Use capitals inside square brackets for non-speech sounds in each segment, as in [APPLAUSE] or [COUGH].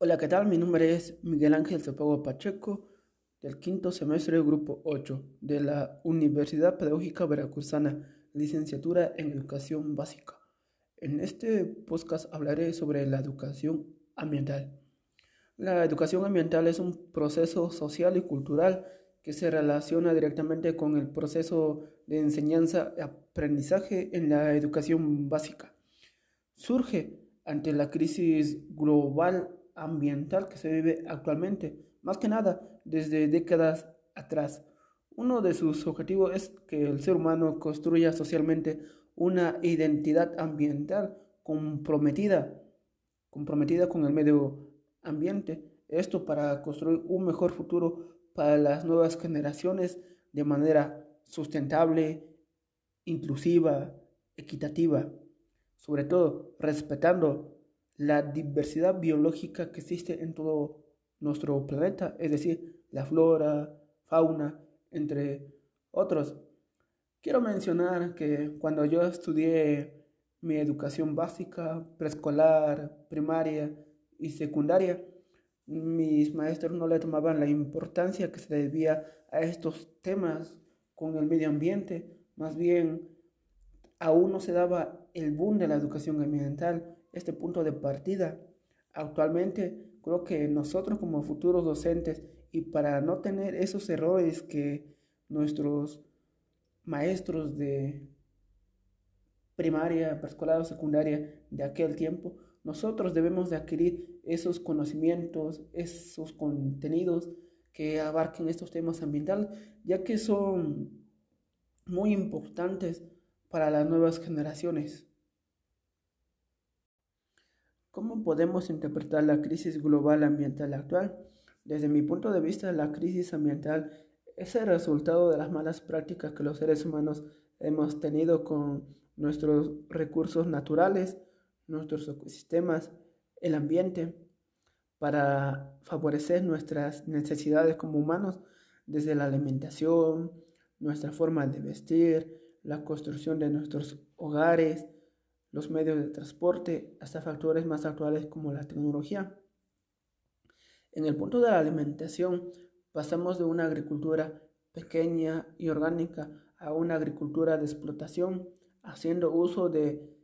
Hola, ¿qué tal? Mi nombre es Miguel Ángel Zapago Pacheco, del quinto semestre grupo 8 de la Universidad Pedagógica Veracruzana, licenciatura en Educación Básica. En este podcast hablaré sobre la educación ambiental. La educación ambiental es un proceso social y cultural que se relaciona directamente con el proceso de enseñanza y aprendizaje en la educación básica. Surge ante la crisis global ambiental que se vive actualmente, más que nada desde décadas atrás. Uno de sus objetivos es que el ser humano construya socialmente una identidad ambiental comprometida, comprometida con el medio ambiente. Esto para construir un mejor futuro para las nuevas generaciones de manera sustentable, inclusiva, equitativa, sobre todo respetando la diversidad biológica que existe en todo nuestro planeta, es decir, la flora, fauna, entre otros. Quiero mencionar que cuando yo estudié mi educación básica, preescolar, primaria y secundaria, mis maestros no le tomaban la importancia que se debía a estos temas con el medio ambiente, más bien aún no se daba el boom de la educación ambiental este punto de partida. Actualmente creo que nosotros como futuros docentes y para no tener esos errores que nuestros maestros de primaria, preescolar o secundaria de aquel tiempo, nosotros debemos de adquirir esos conocimientos, esos contenidos que abarquen estos temas ambientales, ya que son muy importantes para las nuevas generaciones. ¿Cómo podemos interpretar la crisis global ambiental actual? Desde mi punto de vista, la crisis ambiental es el resultado de las malas prácticas que los seres humanos hemos tenido con nuestros recursos naturales, nuestros ecosistemas, el ambiente, para favorecer nuestras necesidades como humanos, desde la alimentación, nuestra forma de vestir, la construcción de nuestros hogares, los medios de transporte, hasta factores más actuales como la tecnología. En el punto de la alimentación, pasamos de una agricultura pequeña y orgánica a una agricultura de explotación, haciendo uso de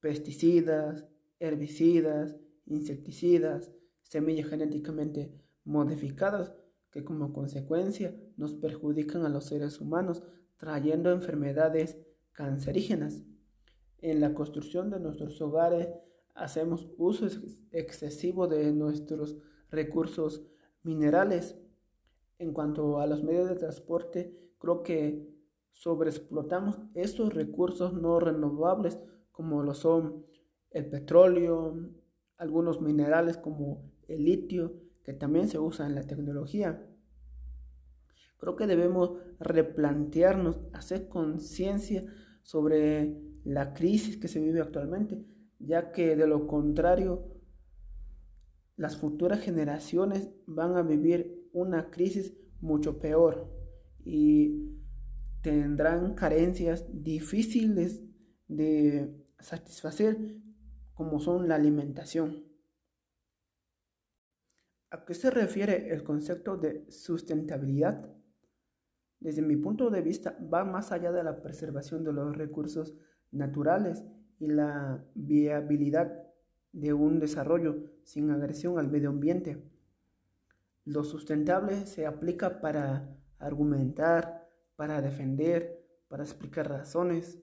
pesticidas, herbicidas, insecticidas, semillas genéticamente modificadas que como consecuencia nos perjudican a los seres humanos, trayendo enfermedades cancerígenas. En la construcción de nuestros hogares hacemos uso excesivo de nuestros recursos minerales. En cuanto a los medios de transporte, creo que sobreexplotamos estos recursos no renovables como lo son el petróleo, algunos minerales como el litio, que también se usa en la tecnología. Creo que debemos replantearnos, hacer conciencia sobre la crisis que se vive actualmente, ya que de lo contrario, las futuras generaciones van a vivir una crisis mucho peor y tendrán carencias difíciles de satisfacer como son la alimentación. ¿A qué se refiere el concepto de sustentabilidad? Desde mi punto de vista, va más allá de la preservación de los recursos naturales y la viabilidad de un desarrollo sin agresión al medio ambiente. Lo sustentable se aplica para argumentar, para defender, para explicar razones,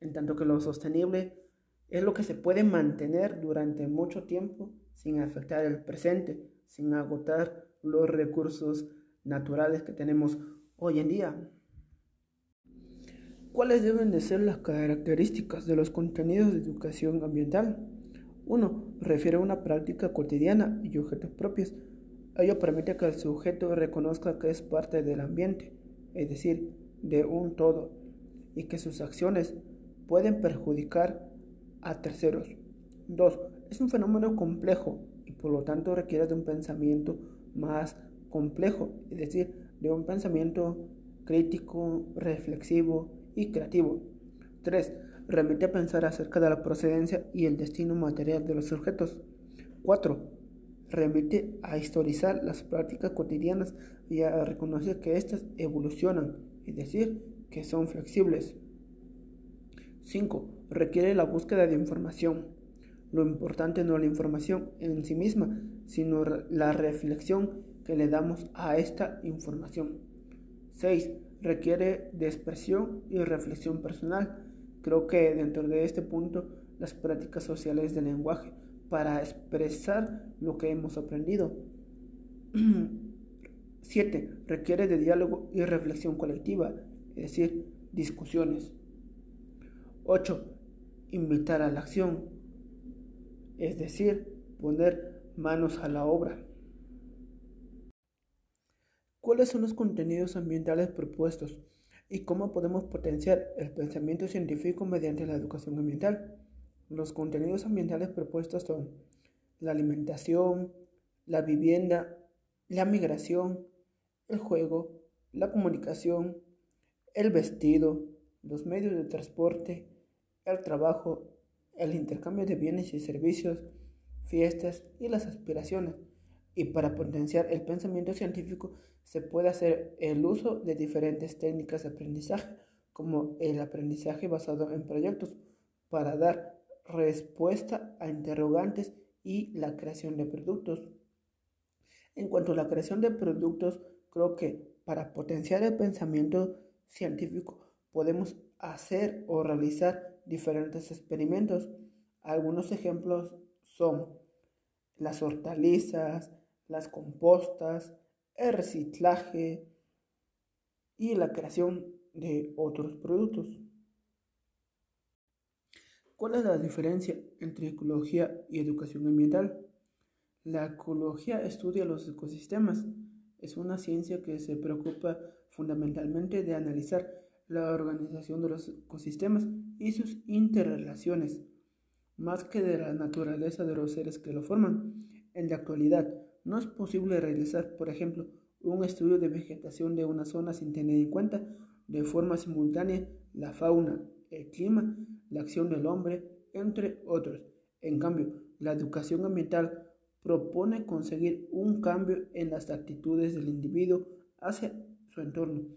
en tanto que lo sostenible es lo que se puede mantener durante mucho tiempo sin afectar el presente, sin agotar los recursos naturales que tenemos hoy en día. ¿Cuáles deben de ser las características de los contenidos de educación ambiental? 1. Refiere a una práctica cotidiana y objetos propios. Ello permite que el sujeto reconozca que es parte del ambiente, es decir, de un todo, y que sus acciones pueden perjudicar a terceros. 2. Es un fenómeno complejo y por lo tanto requiere de un pensamiento más complejo, es decir, de un pensamiento crítico, reflexivo y creativo. 3. Remite a pensar acerca de la procedencia y el destino material de los objetos. 4. Remite a historizar las prácticas cotidianas y a reconocer que éstas evolucionan, es decir, que son flexibles. 5. Requiere la búsqueda de información. Lo importante no es la información en sí misma, sino la reflexión que le damos a esta información. 6. Requiere de expresión y reflexión personal. Creo que dentro de este punto las prácticas sociales del lenguaje para expresar lo que hemos aprendido. [CLEARS THROAT] 7. Requiere de diálogo y reflexión colectiva, es decir, discusiones. 8. Invitar a la acción, es decir, poner manos a la obra. ¿Cuáles son los contenidos ambientales propuestos y cómo podemos potenciar el pensamiento científico mediante la educación ambiental? Los contenidos ambientales propuestos son la alimentación, la vivienda, la migración, el juego, la comunicación, el vestido, los medios de transporte, el trabajo, el intercambio de bienes y servicios, fiestas y las aspiraciones. Y para potenciar el pensamiento científico se puede hacer el uso de diferentes técnicas de aprendizaje, como el aprendizaje basado en proyectos, para dar respuesta a interrogantes y la creación de productos. En cuanto a la creación de productos, creo que para potenciar el pensamiento científico podemos hacer o realizar diferentes experimentos. Algunos ejemplos son las hortalizas, las compostas, el reciclaje y la creación de otros productos. ¿Cuál es la diferencia entre ecología y educación ambiental? La ecología estudia los ecosistemas. Es una ciencia que se preocupa fundamentalmente de analizar la organización de los ecosistemas y sus interrelaciones, más que de la naturaleza de los seres que lo forman. En la actualidad, no es posible realizar, por ejemplo, un estudio de vegetación de una zona sin tener en cuenta de forma simultánea la fauna, el clima, la acción del hombre, entre otros. En cambio, la educación ambiental propone conseguir un cambio en las actitudes del individuo hacia su entorno.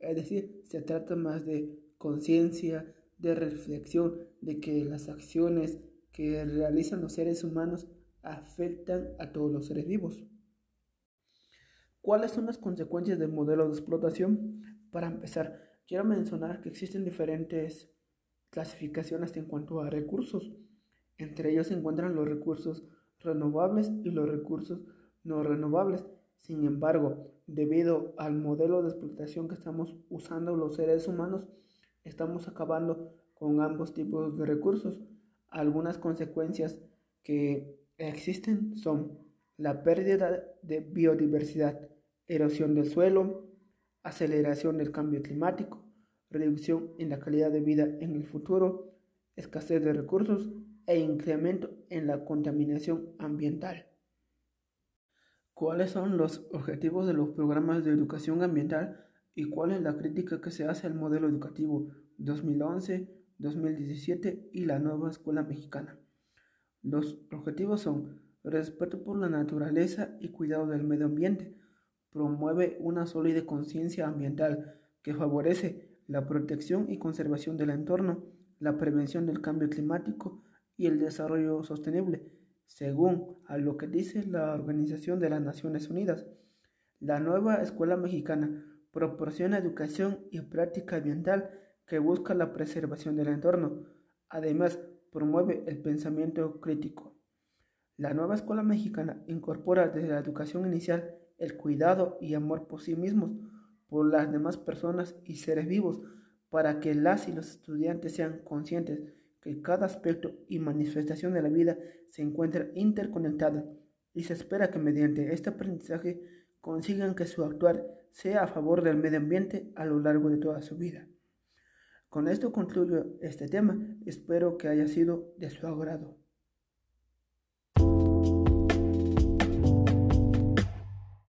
Es decir, se trata más de conciencia, de reflexión, de que las acciones que realizan los seres humanos afectan a todos los seres vivos. ¿Cuáles son las consecuencias del modelo de explotación? Para empezar, quiero mencionar que existen diferentes clasificaciones en cuanto a recursos. Entre ellos se encuentran los recursos renovables y los recursos no renovables. Sin embargo, debido al modelo de explotación que estamos usando los seres humanos, estamos acabando con ambos tipos de recursos. Algunas consecuencias que existen son la pérdida de biodiversidad, erosión del suelo, aceleración del cambio climático, reducción en la calidad de vida en el futuro, escasez de recursos e incremento en la contaminación ambiental. ¿Cuáles son los objetivos de los programas de educación ambiental y cuál es la crítica que se hace al modelo educativo 2011, 2017 y la nueva escuela mexicana? Los objetivos son respeto por la naturaleza y cuidado del medio ambiente, promueve una sólida conciencia ambiental que favorece la protección y conservación del entorno, la prevención del cambio climático y el desarrollo sostenible, según a lo que dice la Organización de las Naciones Unidas. La nueva escuela mexicana proporciona educación y práctica ambiental que busca la preservación del entorno. Además, promueve el pensamiento crítico. La nueva escuela mexicana incorpora desde la educación inicial el cuidado y amor por sí mismos, por las demás personas y seres vivos, para que las y los estudiantes sean conscientes que cada aspecto y manifestación de la vida se encuentra interconectada y se espera que mediante este aprendizaje consigan que su actuar sea a favor del medio ambiente a lo largo de toda su vida. Con esto concluyo este tema, espero que haya sido de su agrado.